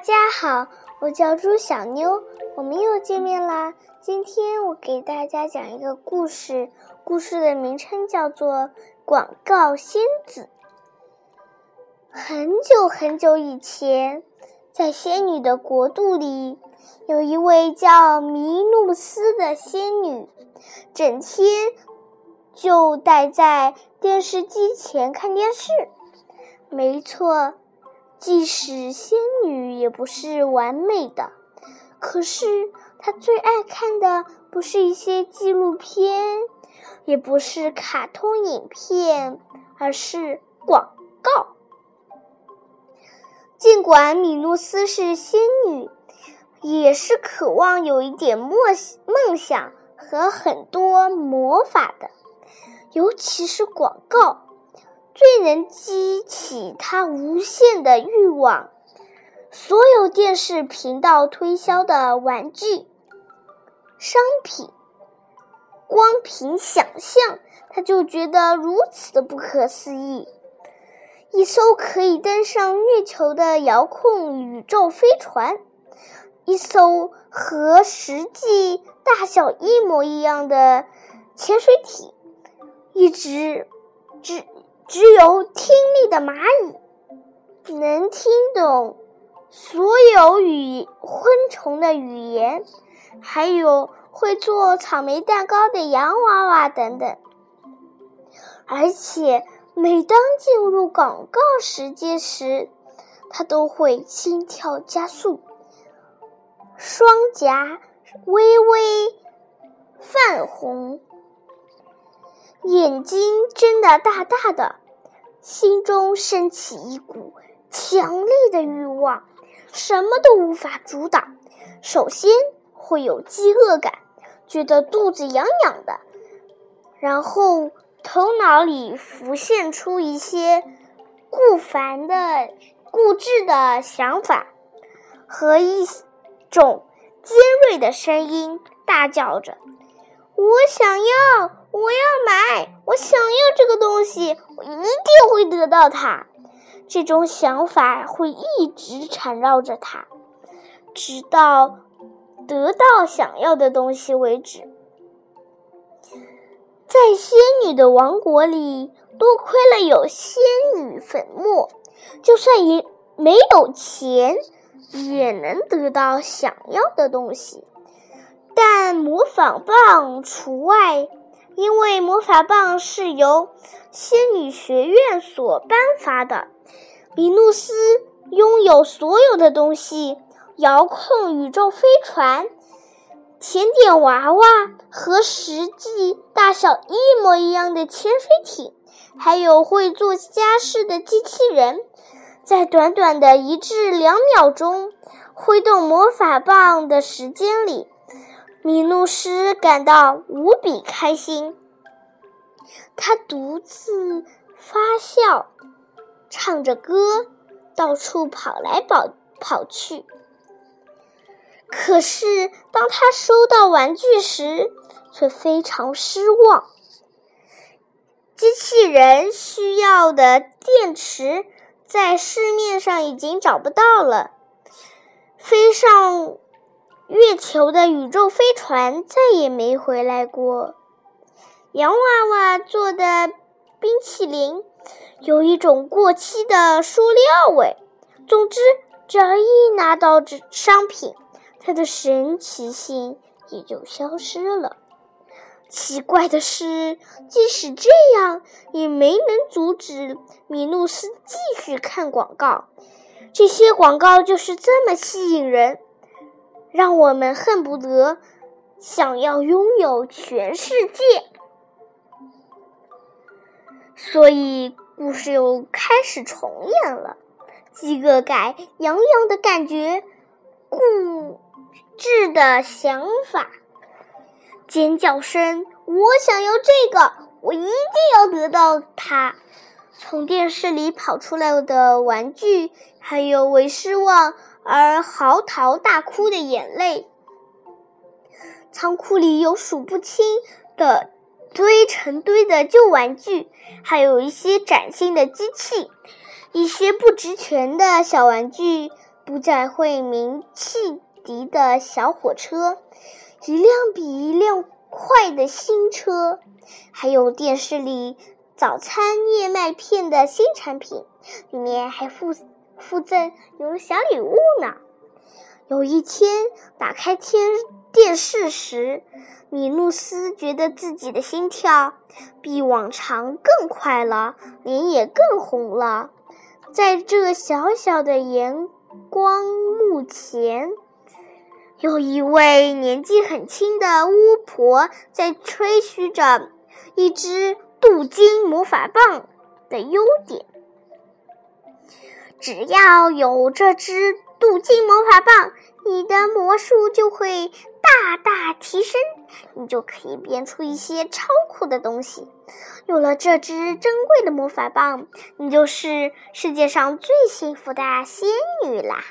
大家好，我叫朱小妞，我们又见面啦。今天我给大家讲一个故事，故事的名称叫做《广告仙子》。很久很久以前，在仙女的国度里，有一位叫弥露斯的仙女，整天就待在电视机前看电视。没错。即使仙女也不是完美的，可是她最爱看的不是一些纪录片，也不是卡通影片，而是广告。尽管米露斯是仙女，也是渴望有一点梦梦想和很多魔法的，尤其是广告。最能激起他无限的欲望。所有电视频道推销的玩具、商品，光凭想象他就觉得如此的不可思议。一艘可以登上月球的遥控宇宙飞船，一艘和实际大小一模一样的潜水艇，一只只。只有听力的蚂蚁能听懂所有语昆虫的语言，还有会做草莓蛋糕的洋娃娃等等。而且，每当进入广告时间时，它都会心跳加速，双颊微微泛红。眼睛睁得大大的，心中升起一股强烈的欲望，什么都无法阻挡。首先会有饥饿感，觉得肚子痒痒的，然后头脑里浮现出一些固烦的、固执的想法，和一种尖锐的声音大叫着。我想要，我要买，我想要这个东西，一定会得到它。这种想法会一直缠绕着他，直到得到想要的东西为止。在仙女的王国里，多亏了有仙女粉末，就算也没有钱，也能得到想要的东西。但魔法棒除外，因为魔法棒是由仙女学院所颁发的。米露斯拥有所有的东西：遥控宇宙飞船、甜点娃娃和实际大小一模一样的潜水艇，还有会做家事的机器人。在短短的一至两秒钟挥动魔法棒的时间里。米露斯感到无比开心，他独自发笑，唱着歌，到处跑来跑跑去。可是，当他收到玩具时，却非常失望。机器人需要的电池在市面上已经找不到了，飞上。月球的宇宙飞船再也没回来过。洋娃娃做的冰淇淋有一种过期的塑料味。总之，只要一拿到这商品，它的神奇性也就消失了。奇怪的是，即使这样，也没能阻止米露斯继续看广告。这些广告就是这么吸引人。让我们恨不得想要拥有全世界，所以故事又开始重演了。饥饿感、洋洋的感觉、固执的想法、尖叫声，我想要这个，我一定要得到它。从电视里跑出来的玩具，还有为失望而嚎啕大哭的眼泪。仓库里有数不清的堆成堆的旧玩具，还有一些崭新的机器，一些不值钱的小玩具不再会鸣汽笛的小火车，一辆比一辆快的新车，还有电视里早餐燕麦片的新产品，里面还附附赠有小礼物呢。有一天，打开天电视时，米露斯觉得自己的心跳比往常更快了，脸也更红了。在这小小的阳光幕前，有一位年纪很轻的巫婆在吹嘘着一只镀金魔法棒的优点。只要有这只。镀金魔法棒，你的魔术就会大大提升，你就可以变出一些超酷的东西。有了这支珍贵的魔法棒，你就是世界上最幸福的仙女啦。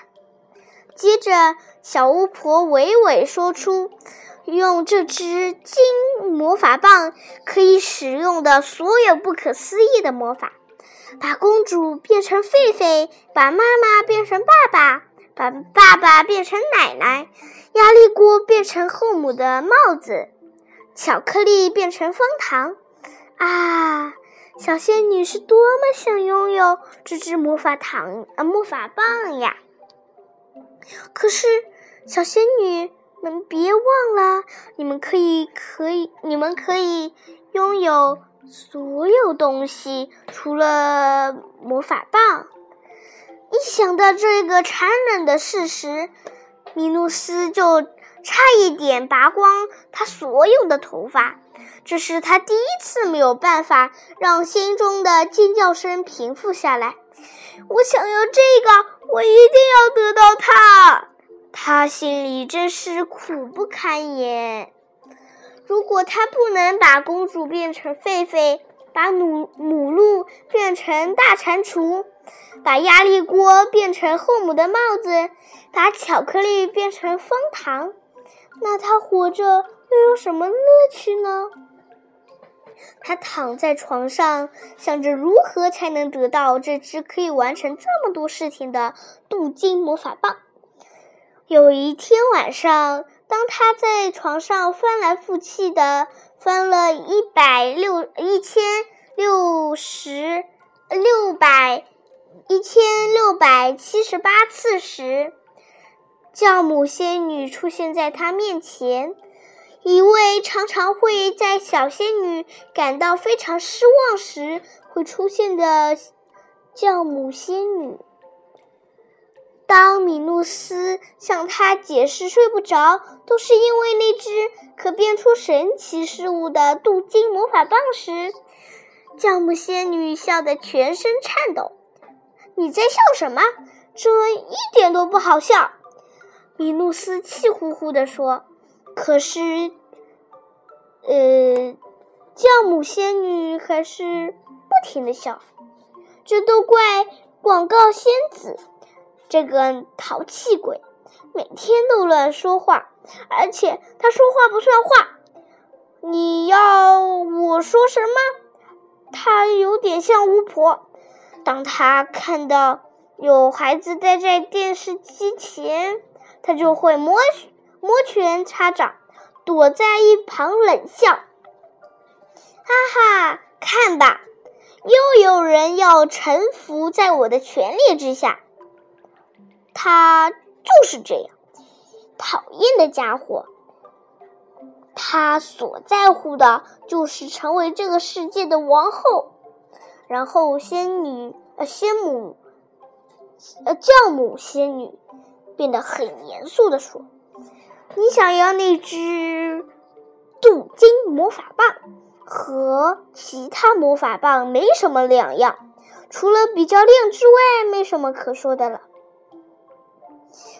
接着，小巫婆娓娓说出用这支金魔法棒可以使用的所有不可思议的魔法：把公主变成狒狒，把妈妈变成爸爸。把爸爸变成奶奶，压力锅变成后母的帽子，巧克力变成方糖。啊，小仙女是多么想拥有这支魔法糖啊魔法棒呀！可是，小仙女们别忘了，你们可以可以，你们可以拥有所有东西，除了魔法棒。一想到这个残忍的事实，米努斯就差一点拔光他所有的头发。这是他第一次没有办法让心中的尖叫声平复下来。我想要这个，我一定要得到它。他心里真是苦不堪言。如果他不能把公主变成狒狒，把母母鹿变成大蟾蜍。把压力锅变成后母的帽子，把巧克力变成方糖，那他活着又有什么乐趣呢？他躺在床上，想着如何才能得到这只可以完成这么多事情的镀金魔法棒。有一天晚上，当他在床上翻来覆去的翻了一百六一千六十六百。一千六百七十八次时，教母仙女出现在他面前，一位常常会在小仙女感到非常失望时会出现的教母仙女。当米露斯向她解释睡不着都是因为那只可变出神奇事物的镀金魔法棒时，教母仙女笑得全身颤抖。你在笑什么？这一点都不好笑。”米露斯气呼呼地说。“可是，呃，教母仙女还是不停的笑。这都怪广告仙子，这个淘气鬼，每天都乱说话，而且他说话不算话。你要我说什么？他有点像巫婆。”当他看到有孩子待在电视机前，他就会摩摩拳擦掌，躲在一旁冷笑。哈哈，看吧，又有人要臣服在我的权力之下。他就是这样，讨厌的家伙。他所在乎的就是成为这个世界的王后。然后，仙女呃，仙母呃，教母仙女变得很严肃的说：“你想要那只镀金魔法棒，和其他魔法棒没什么两样，除了比较亮之外，没什么可说的了。”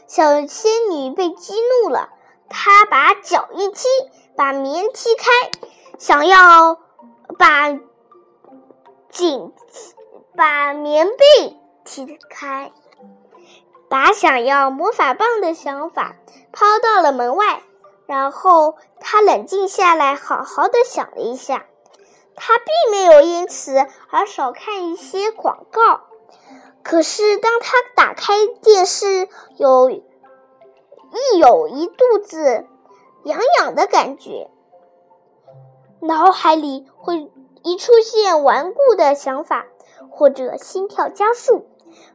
小仙女被激怒了，她把脚一踢，把棉踢开，想要把。紧把棉被踢开，把想要魔法棒的想法抛到了门外。然后他冷静下来，好好的想了一下。他并没有因此而少看一些广告。可是当他打开电视，有一有一肚子痒痒的感觉，脑海里会一出现顽固的想法，或者心跳加速，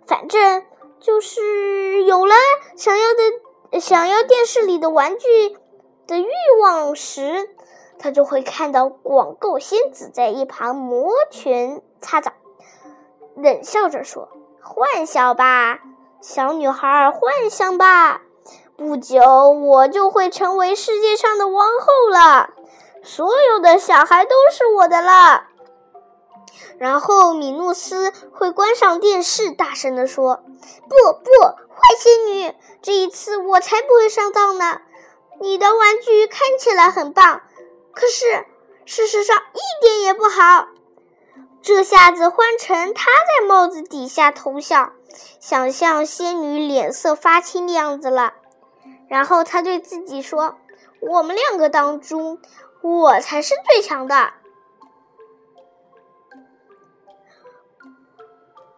反正就是有了想要的、想要电视里的玩具的欲望时，他就会看到广告仙子在一旁摩拳擦掌，冷笑着说。幻想吧，小女孩，幻想吧！不久，我就会成为世界上的王后了，所有的小孩都是我的了。然后，米诺斯会关上电视，大声地说：“不不，坏仙女，这一次我才不会上当呢！你的玩具看起来很棒，可是事实上一点也不好。”这下子换成他在帽子底下偷笑，想象仙女脸色发青的样子了。然后他对自己说：“我们两个当中，我才是最强的。”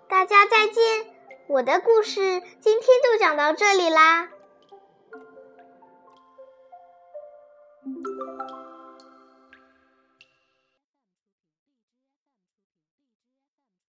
大家再见，我的故事今天就讲到这里啦。